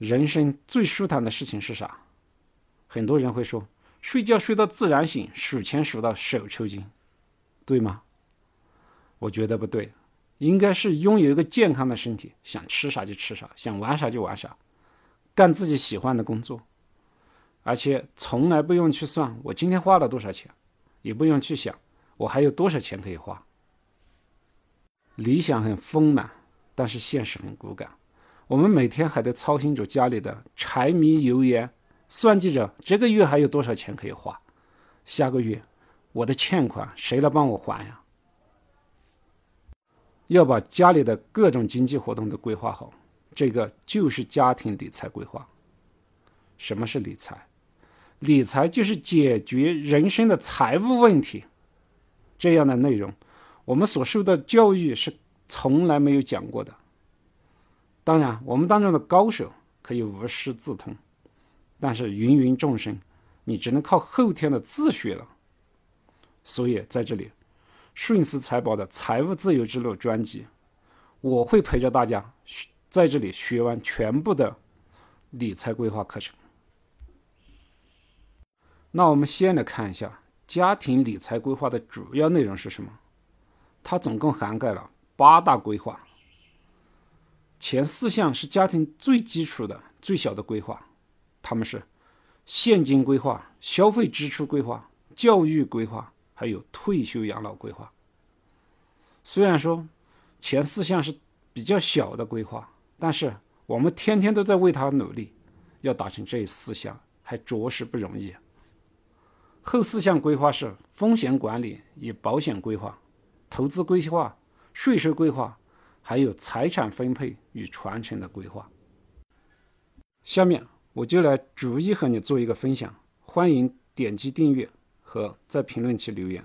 人生最舒坦的事情是啥？很多人会说，睡觉睡到自然醒，数钱数到手抽筋，对吗？我觉得不对，应该是拥有一个健康的身体，想吃啥就吃啥，想玩啥就玩啥，干自己喜欢的工作，而且从来不用去算我今天花了多少钱，也不用去想我还有多少钱可以花。理想很丰满，但是现实很骨感。我们每天还得操心着家里的柴米油盐，算计着这个月还有多少钱可以花，下个月我的欠款谁来帮我还呀？要把家里的各种经济活动都规划好，这个就是家庭理财规划。什么是理财？理财就是解决人生的财务问题。这样的内容，我们所受的教育是从来没有讲过的。当然，我们当中的高手可以无师自通，但是芸芸众生，你只能靠后天的自学了。所以在这里，顺思财宝的财务自由之路专辑，我会陪着大家在这里学完全部的理财规划课程。那我们先来看一下家庭理财规划的主要内容是什么？它总共涵盖了八大规划。前四项是家庭最基础的、最小的规划，他们是现金规划、消费支出规划、教育规划，还有退休养老规划。虽然说前四项是比较小的规划，但是我们天天都在为它努力，要达成这四项还着实不容易。后四项规划是风险管理与保险规划、投资规划、税收规划。还有财产分配与传承的规划。下面我就来逐一和你做一个分享，欢迎点击订阅和在评论区留言。